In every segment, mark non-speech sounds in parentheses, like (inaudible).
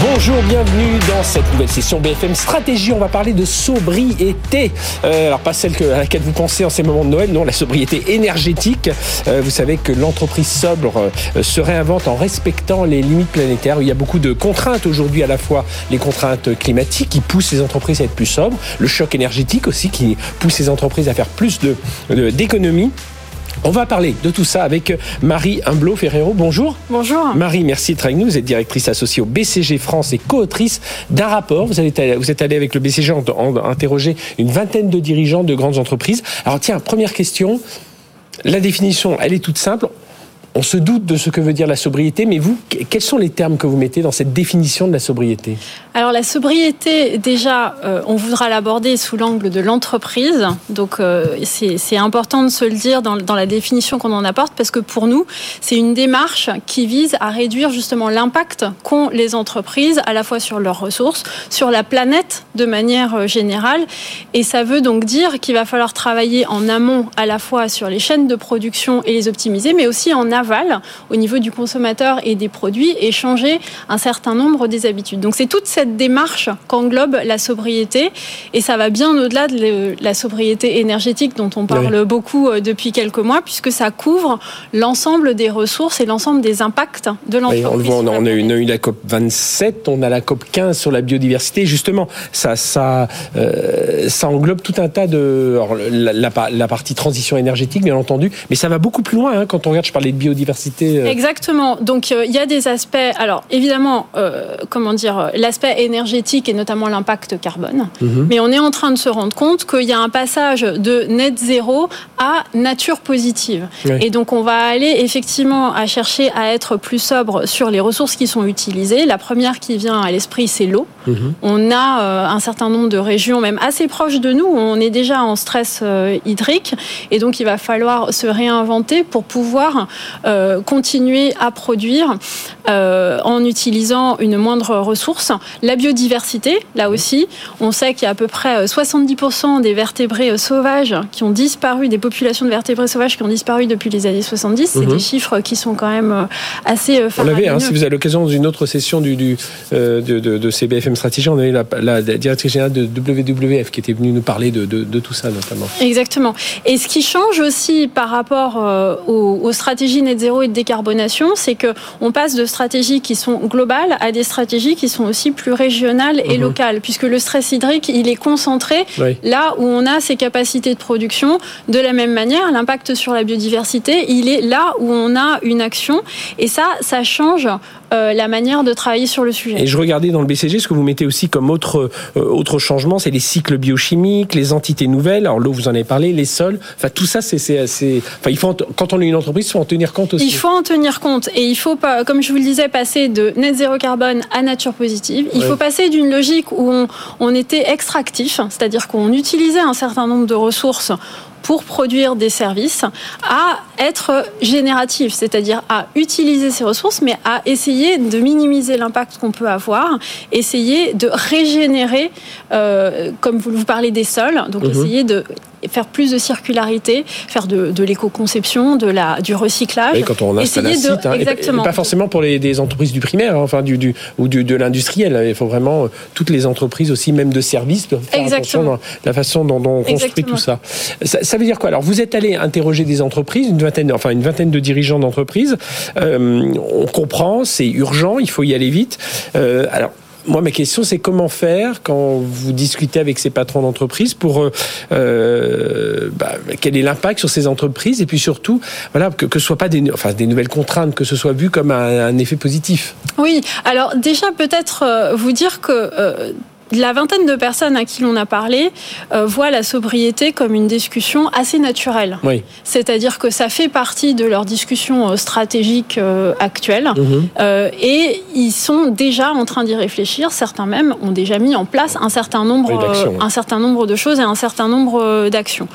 Bonjour, bienvenue dans cette nouvelle session BFM Stratégie. On va parler de sobriété. Euh, alors pas celle à laquelle vous pensez en ces moments de Noël, non, la sobriété énergétique. Euh, vous savez que l'entreprise sobre euh, se réinvente en respectant les limites planétaires. Il y a beaucoup de contraintes aujourd'hui, à la fois les contraintes climatiques qui poussent les entreprises à être plus sobres, le choc énergétique aussi qui pousse les entreprises à faire plus d'économies. On va parler de tout ça avec Marie Humblot Ferrero. Bonjour. Bonjour. Marie, merci d'être avec nous. Vous êtes directrice associée au BCG France et co-autrice d'un rapport. Vous, êtes allée avec le BCG en, en, interroger une vingtaine de dirigeants de grandes entreprises. Alors tiens, première question. La définition, elle est toute simple on se doute de ce que veut dire la sobriété, mais vous, quels sont les termes que vous mettez dans cette définition de la sobriété? Alors la sobriété, déjà, euh, on voudra l'aborder sous l'angle de l'entreprise. Donc euh, c'est important de se le dire dans, dans la définition qu'on en apporte, parce que pour nous, c'est une démarche qui vise à réduire justement l'impact qu'ont les entreprises, à la fois sur leurs ressources, sur la planète de manière euh, générale. Et ça veut donc dire qu'il va falloir travailler en amont, à la fois sur les chaînes de production et les optimiser, mais aussi en aval au niveau du consommateur et des produits et changer un certain nombre des habitudes. Donc c'est toute cette démarche qu'englobe la sobriété et ça va bien au-delà de la sobriété énergétique dont on parle oui. beaucoup euh, depuis quelques mois puisque ça couvre l'ensemble des ressources et l'ensemble des impacts de l'entreprise. on le voit, on a, on a eu la COP 27, on a la COP 15 sur la biodiversité. Justement, ça, ça, euh, ça englobe tout un tas de alors, la, la, la, partie transition énergétique, bien entendu, mais ça va beaucoup plus loin hein, quand on regarde. Je parlais de biodiversité biodiversité. Euh... Exactement. Donc euh, il y a des aspects. Alors évidemment, euh, comment dire, l'aspect énergétique et notamment l'impact carbone. Mm -hmm. Mais on est en train de se rendre compte qu'il y a un passage de net zéro à nature positive. Oui. Et donc on va aller effectivement à chercher à être plus sobre sur les ressources qui sont utilisées. La première qui vient à l'esprit, c'est l'eau. Mm -hmm. On a euh, un certain nombre de régions, même assez proches de nous, où on est déjà en stress euh, hydrique. Et donc il va falloir se réinventer pour pouvoir euh, continuer à produire en utilisant une moindre ressource. La biodiversité, là aussi, on sait qu'il y a à peu près 70% des vertébrés sauvages qui ont disparu, des populations de vertébrés sauvages qui ont disparu depuis les années 70. C'est des chiffres qui sont quand même assez On l'avait, hein, si vous avez l'occasion d'une autre session du, du de, de, de, CBFM Stratégie, on a eu la, la, directrice générale de WWF qui était venue nous parler de, de, tout ça notamment. Exactement. Et ce qui change aussi par rapport euh, aux, aux stratégies net zéro et de décarbonation, c'est que on passe de stratégies qui sont globales à des stratégies qui sont aussi plus régionales et mmh. locales, puisque le stress hydrique, il est concentré oui. là où on a ses capacités de production. De la même manière, l'impact sur la biodiversité, il est là où on a une action. Et ça, ça change euh, la manière de travailler sur le sujet. Et je regardais dans le BCG ce que vous mettez aussi comme autre, euh, autre changement, c'est les cycles biochimiques, les entités nouvelles. Alors l'eau, vous en avez parlé, les sols. Enfin, tout ça, c'est, enfin, il faut, en, quand on est une entreprise, il faut en tenir compte aussi. Il faut en tenir compte. Et il faut pas, comme je vous le disais, passer de net zéro carbone à nature positive. Il ouais. faut passer d'une logique où on, on était extractif, c'est-à-dire qu'on utilisait un certain nombre de ressources pour produire des services à être génératif, c'est-à-dire à utiliser ces ressources, mais à essayer de minimiser l'impact qu'on peut avoir, essayer de régénérer, euh, comme vous, vous parlez des sols, donc mmh. essayer de faire plus de circularité, faire de, de l'éco-conception, de la, du recyclage. Et quand on installe un site, hein, exactement. Et, pas forcément pour les des entreprises du primaire, hein, enfin du, du ou du, de l'industriel. Il faut vraiment euh, toutes les entreprises aussi, même de services, faire exactement. attention dans la façon dont, dont on construit exactement. tout ça. ça. ça. veut dire quoi? Alors vous êtes allé interroger des entreprises, une vingtaine, enfin une vingtaine de dirigeants d'entreprises. Euh, on comprend, c'est urgent, il faut y aller vite. Euh, alors moi, ma question, c'est comment faire quand vous discutez avec ces patrons d'entreprise pour euh, euh, bah, quel est l'impact sur ces entreprises et puis surtout, voilà, que, que ce soit pas des, nouvelles contraintes, que ce soit vu comme un, un effet positif? Oui. Alors déjà, peut-être euh, vous dire que la vingtaine de personnes à qui l'on a parlé euh, voient la sobriété comme une discussion assez naturelle. Oui. C'est-à-dire que ça fait partie de leur discussion euh, stratégique euh, actuelle mhm. et ils sont déjà en train d'y réfléchir. Certains même ont déjà mis en place un certain nombre, un certain nombre de choses et un certain nombre d'actions.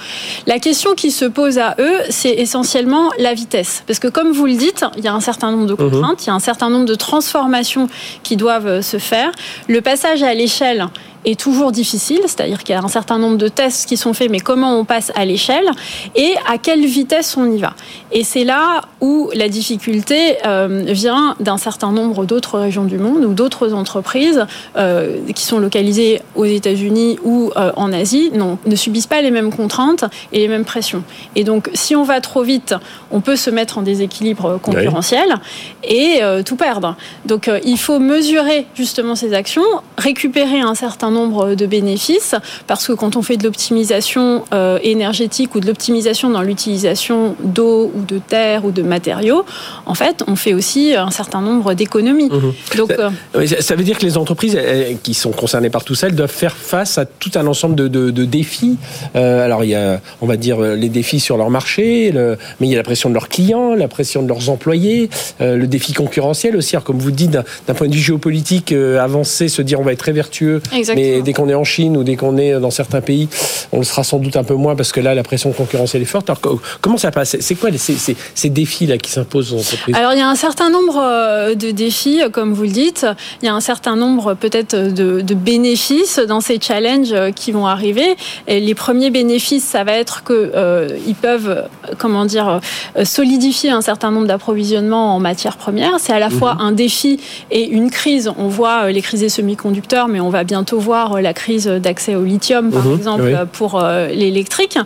La question qui se pose à eux, c'est essentiellement la vitesse. Parce que comme vous le dites, il y a un certain nombre de mhm. contraintes, il y a un certain nombre de transformations qui doivent se faire. Le passage à l'échelle est toujours difficile, c'est-à-dire qu'il y a un certain nombre de tests qui sont faits, mais comment on passe à l'échelle et à quelle vitesse on y va. Et c'est là où la difficulté euh, vient d'un certain nombre d'autres régions du monde ou d'autres entreprises euh, qui sont localisées aux États-Unis ou euh, en Asie non, ne subissent pas les mêmes contraintes et les mêmes pressions. Et donc, si on va trop vite, on peut se mettre en déséquilibre concurrentiel et tout perdre. Donc, il faut mesurer justement ces actions, récupérer un certain nombre de bénéfices, parce que quand on fait de l'optimisation énergétique ou de l'optimisation dans l'utilisation d'eau ou de terre ou de matériaux, en fait, on fait aussi un certain nombre d'économies. Mhm. Donc, ça, euh, ça, veut dire que les entreprises qui sont concernées par tout ça, elles doivent faire face à tout un ensemble de, défis. Euh, alors, il y a, on va dire, les défis sur leur marché, mais il y a la pression de leurs clients, la pression de leurs employés, euh, le défi concurrentiel aussi. Alors, comme vous dites, d'un point de vue géopolitique avancé, se dire on va être très vertueux, mais dès qu'on est en Chine ou dès qu'on est dans certains pays, on le sera sans doute un peu moins parce que là, la pression concurrentielle est forte. Alors, comment ça passe? C'est quoi ces, défis-là qui s'imposent aux entreprises? Alors, il y a un certain nombre euh, de défis, comme vous le dites. Il y a un certain nombre peut-être de, bénéfices dans ces challenges euh, qui vont arriver. Et les premiers bénéfices, ça va être qu'ils euh, peuvent, comment dire, solidifier un certain nombre d'approvisionnements en matières premières. C'est à la fois mhm. un défi et une crise. On voit les crises des semi-conducteurs, mais on va bientôt voir la crise d'accès au lithium, par mhm. exemple, pour l'électrique.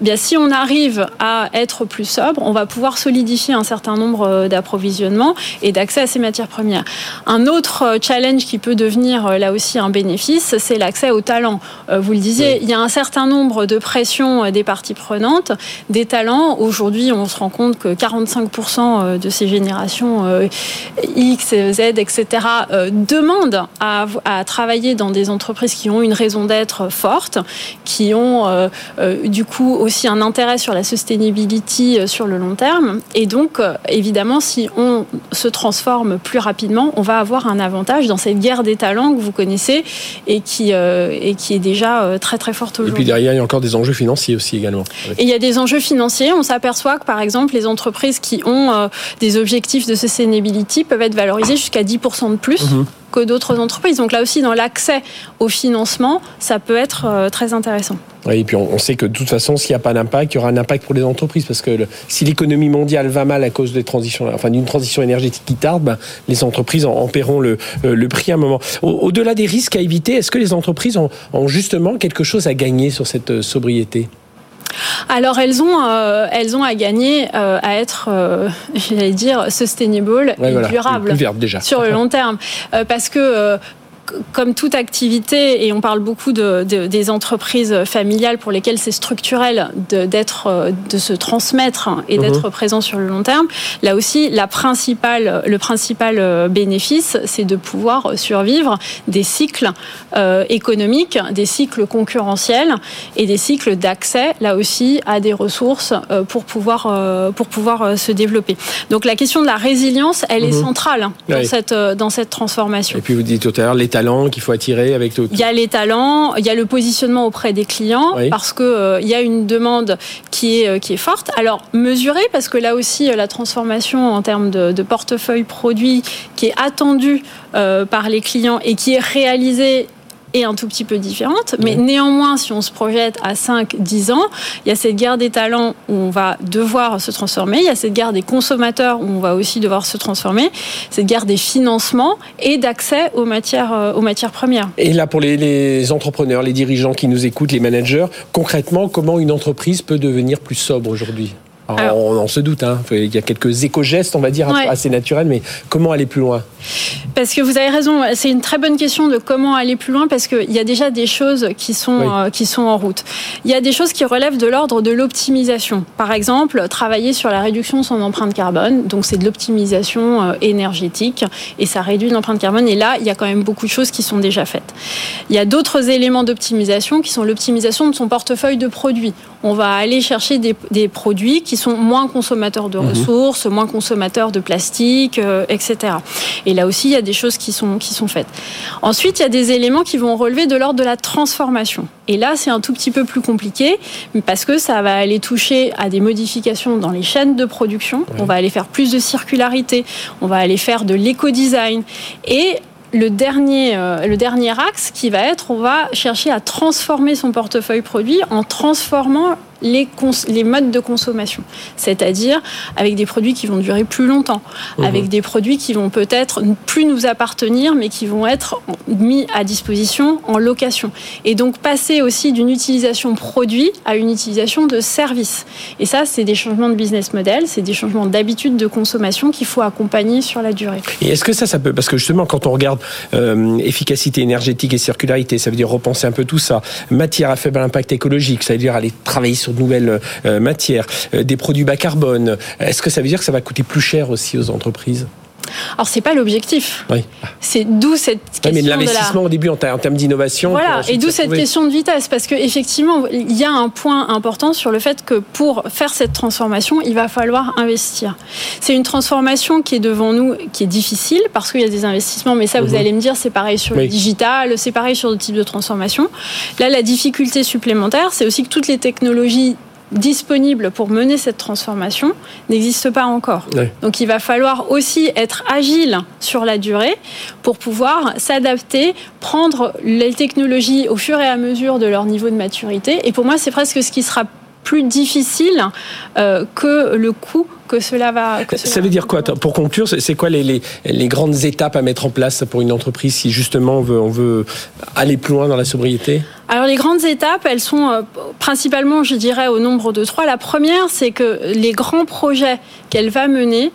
bien, si on arrive à être plus sobre, on va pouvoir solidifier un certain nombre euh, d'approvisionnements et d'accès à ces matières premières. Un autre euh, challenge qui peut devenir euh, là aussi un bénéfice, c'est l'accès aux talents. Vous le disiez, il y a un certain nombre de pressions des parties prenantes, des talents. Aujourd'hui, on se rend compte que 45% de ces générations X, Z, etc., demandent à, à, travailler dans des entreprises qui ont une raison d'être forte, qui ont du coup aussi un intérêt sur la sustainability euh, sur le long terme. Et donc, euh, évidemment, si on se transforme plus rapidement, on va avoir un avantage dans cette guerre des talents que vous connaissez et qui, euh, et qui est déjà très très forte aujourd'hui. Et puis derrière, il y a encore des enjeux financiers aussi également. Et il y a des enjeux financiers. On s'aperçoit que, par exemple, les entreprises qui ont des objectifs de sustainability peuvent être valorisées jusqu'à 10% de plus. Mhm que d'autres entreprises. Donc là aussi, dans l'accès au financement, ça peut être euh, très intéressant. Oui, et puis on, sait que de toute façon, s'il n'y a pas d'impact, il y aura un impact pour les entreprises, parce que si l'économie mondiale va mal à cause des transitions, enfin d'une transition énergétique qui tarde, ben, les entreprises en, paieront le, euh, le, prix à un moment. Au-delà des risques à éviter, est-ce que les entreprises ont, justement quelque chose à gagner sur cette euh, sobriété? Alors elles ont, euh, elles ont à gagner euh, à être, euh, (laughs) j'allais dire, sustainable et durable déjà. sur le long terme, parce que comme toute activité, et on parle beaucoup de, des entreprises familiales pour lesquelles c'est structurel d'être, de, se transmettre et mhm. d'être présent sur le long terme, là aussi, la principale, le principal euh, bénéfice, c'est de pouvoir survivre des cycles euh, économiques, des cycles concurrentiels et des cycles d'accès, là aussi, à des ressources euh, pour pouvoir, pour pouvoir se développer. Donc la question de la résilience, elle est mhm. centrale dans, cette, dans cette transformation. Et puis vous dites tout à l'heure, les talents qu'il faut attirer avec tout. Il y a les talents, il y a le positionnement auprès des clients parce que euh, il y a une demande qui est euh, qui est forte. Alors mesurée parce que là aussi euh, la transformation en termes de, de portefeuille produit qui est attendue par les clients et qui est réalisée est un tout petit peu différente. Mais néanmoins, si on se projette à 5-10 ans, il y a cette guerre des talents où on va devoir se transformer, il y a cette guerre des consommateurs où on va aussi devoir se transformer, cette guerre des financements et d'accès aux matières, euh, aux matières premières. Et là, pour les, les entrepreneurs, les dirigeants qui nous écoutent, les managers, concrètement, comment une entreprise peut devenir plus sobre aujourd'hui? On, se doute, hein. il y a quelques éco-gestes, on va dire, assez naturels, mais comment aller plus loin? Parce que vous avez raison, c'est une très bonne question de comment aller plus loin, parce qu'il y a déjà des choses qui sont, euh, qui sont en route. Il y a des choses qui relèvent de l'ordre de l'optimisation. Par exemple, travailler sur la réduction de son empreinte carbone, donc c'est de l'optimisation euh, énergétique, et ça réduit l'empreinte carbone, et là, il y a quand même beaucoup de choses qui sont déjà faites. Il y a d'autres éléments d'optimisation qui sont l'optimisation de son portefeuille de produits. On va aller chercher des, des produits qui sont moins consommateurs de mhm. ressources, moins consommateurs de plastique, euh, etc. Et là aussi, il y a des choses qui sont, qui sont faites. Ensuite, il y a des éléments qui vont relever de l'ordre de la transformation. Et là, c'est un tout petit peu plus compliqué parce que ça va aller toucher à des modifications dans les chaînes de production. On va aller faire plus de circularité, on va aller faire de l'éco-design. Et le dernier, euh, le dernier axe qui va être, on va chercher à transformer son portefeuille produit en transformant les, les modes de consommation, c'est-à-dire avec des produits qui vont durer plus longtemps, mhm. avec des produits qui vont peut-être plus nous appartenir, mais qui vont être mis à disposition en location. Et donc passer aussi d'une utilisation produit à une utilisation de service. Et ça, c'est des changements de business model, c'est des changements d'habitude de consommation qu'il faut accompagner sur la durée. Et est-ce que ça, ça peut, parce que justement, quand on regarde euh, efficacité énergétique et circularité, ça veut dire repenser un peu tout ça, matière à faible impact écologique, ça veut dire aller travailler sur de nouvelles euh, matières, euh, des produits bas carbone. Est-ce que ça veut dire que ça va coûter plus cher aussi aux entreprises? Alors c'est pas l'objectif. Oui. C'est d'où cette question. mais l'investissement au début en, termes d'innovation. Voilà. Et d'où cette question de vitesse, parce que effectivement, il y a un point important sur le fait que pour faire cette transformation, il va falloir investir. C'est une transformation qui est devant nous, qui est difficile parce qu'il y a des investissements. Mais ça, vous mhm. allez me dire, c'est pareil sur le digital, c'est pareil sur le type de transformation. Là, la difficulté supplémentaire, c'est aussi que toutes les technologies disponible pour mener cette transformation n'existe pas encore. Donc il va falloir aussi être agile sur la durée pour pouvoir s'adapter, prendre les technologies au fur et à mesure de leur niveau de maturité. Et pour moi, c'est presque ce qui sera plus difficile euh, que le coût que cela va. ça veut dire quoi Pour conclure, c'est quoi les, les, les, grandes étapes à mettre en place pour une entreprise si justement on veut, on veut aller plus loin dans la sobriété? Alors les grandes étapes, elles sont euh, principalement, je dirais, au nombre de trois. La première, c'est que les grands projets qu'elle va mener,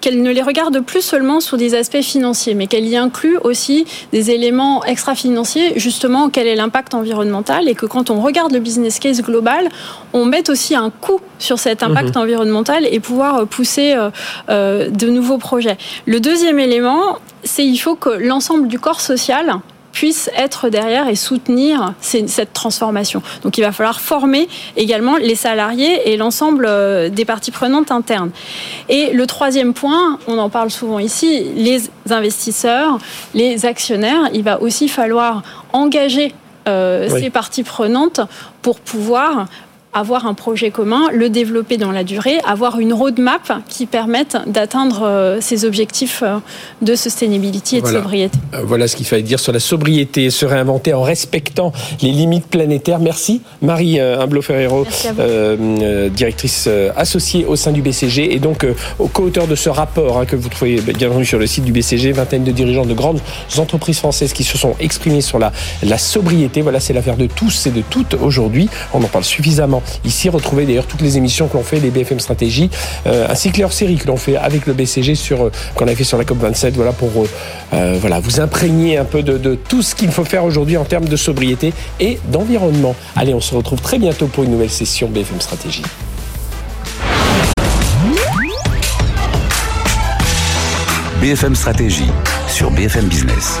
qu'elle ne les regarde plus seulement sur des aspects financiers, mais qu'elle y inclut aussi des éléments extra-financiers, justement, quel est l'impact environnemental, et que quand on regarde le business case global, on met aussi un coût sur cet impact mhm. environnemental et pouvoir pousser euh, euh, de nouveaux projets. Le deuxième élément, c'est il faut que l'ensemble du corps social puisse être derrière et soutenir cette transformation. Donc il va falloir former également les salariés et l'ensemble euh, des parties prenantes internes. Et le troisième point, on en parle souvent ici, les investisseurs, les actionnaires, il va aussi falloir engager euh, ces parties prenantes pour pouvoir avoir un projet commun, le développer dans la durée, avoir une roadmap qui permette d'atteindre euh, ces objectifs euh, de sustainability et de sobriété. Euh, voilà ce qu'il fallait dire sur la sobriété, se réinventer en respectant les limites planétaires. Merci Marie Humblo Ferrero, directrice associée au sein du BCG et donc co-auteur de ce rapport hein, que vous trouvez bien entendu sur le site du BCG, vingtaine de dirigeants de grandes entreprises françaises qui se sont exprimés sur la, la sobriété. Voilà, c'est l'affaire de tous et de toutes aujourd'hui. On en parle suffisamment Ici, retrouvez d'ailleurs toutes les émissions que l'on fait, les BFM Stratégie, euh, ainsi que leur série que l'on fait avec le BCG sur euh, qu'on a fait sur la COP 27. Voilà pour euh, voilà vous imprégner un peu de, de tout ce qu'il faut faire aujourd'hui en termes de sobriété et d'environnement. Allez, on se retrouve très bientôt pour une nouvelle session BFM Stratégie. BFM Stratégie sur BFM Business.